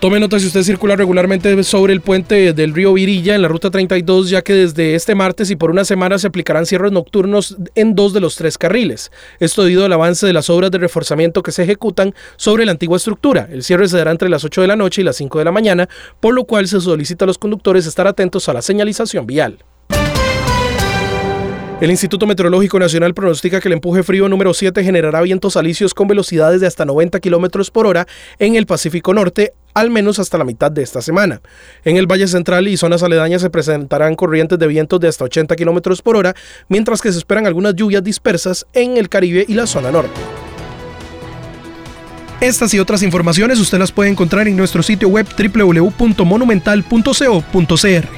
Tome nota si usted circula regularmente sobre el puente del río Virilla en la ruta 32, ya que desde este martes y por una semana se aplicarán cierres nocturnos en dos de los tres carriles. Esto debido al avance de las obras de reforzamiento que se ejecutan sobre la antigua estructura. El cierre se dará entre las 8 de la noche y las 5 de la mañana, por lo cual se solicita a los conductores estar atentos a la señalización vial. El Instituto Meteorológico Nacional pronostica que el empuje frío número 7 generará vientos alisios con velocidades de hasta 90 kilómetros por hora en el Pacífico Norte, al menos hasta la mitad de esta semana. En el Valle Central y zonas aledañas se presentarán corrientes de vientos de hasta 80 kilómetros por hora, mientras que se esperan algunas lluvias dispersas en el Caribe y la zona norte. Estas y otras informaciones usted las puede encontrar en nuestro sitio web www.monumental.co.cr.